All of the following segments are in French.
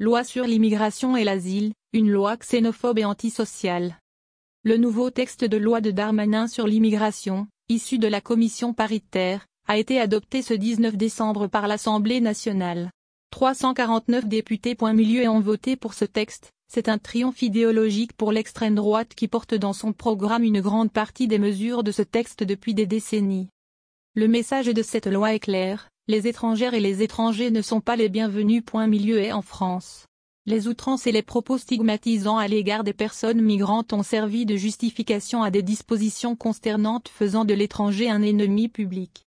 Loi sur l'immigration et l'asile, une loi xénophobe et antisociale. Le nouveau texte de loi de Darmanin sur l'immigration, issu de la commission paritaire, a été adopté ce 19 décembre par l'Assemblée nationale. 349 députés point milieu ont voté pour ce texte, c'est un triomphe idéologique pour l'extrême droite qui porte dans son programme une grande partie des mesures de ce texte depuis des décennies. Le message de cette loi est clair, les étrangères et les étrangers ne sont pas les bienvenus. Point milieu et en France. Les outrances et les propos stigmatisants à l'égard des personnes migrantes ont servi de justification à des dispositions consternantes faisant de l'étranger un ennemi public.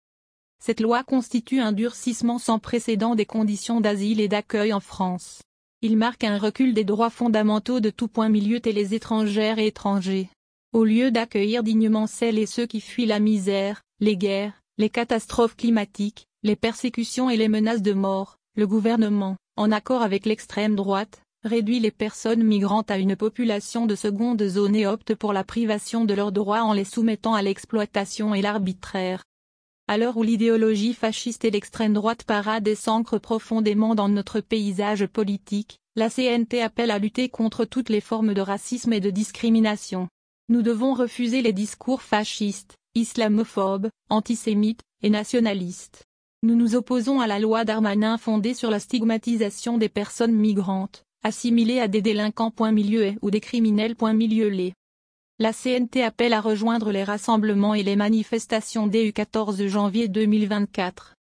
Cette loi constitue un durcissement sans précédent des conditions d'asile et d'accueil en France. Il marque un recul des droits fondamentaux de tout point milieu et les étrangères et étrangers. Au lieu d'accueillir dignement celles et ceux qui fuient la misère, les guerres, les catastrophes climatiques, les persécutions et les menaces de mort, le gouvernement, en accord avec l'extrême droite, réduit les personnes migrantes à une population de seconde zone et opte pour la privation de leurs droits en les soumettant à l'exploitation et l'arbitraire. À l'heure où l'idéologie fasciste et l'extrême droite parade et s'ancre profondément dans notre paysage politique, la CNT appelle à lutter contre toutes les formes de racisme et de discrimination. Nous devons refuser les discours fascistes, islamophobes, antisémites et nationalistes. Nous nous opposons à la loi Darmanin fondée sur la stigmatisation des personnes migrantes, assimilées à des délinquants. Milieu ou des criminels. Milieu La CNT appelle à rejoindre les rassemblements et les manifestations dès le 14 janvier 2024.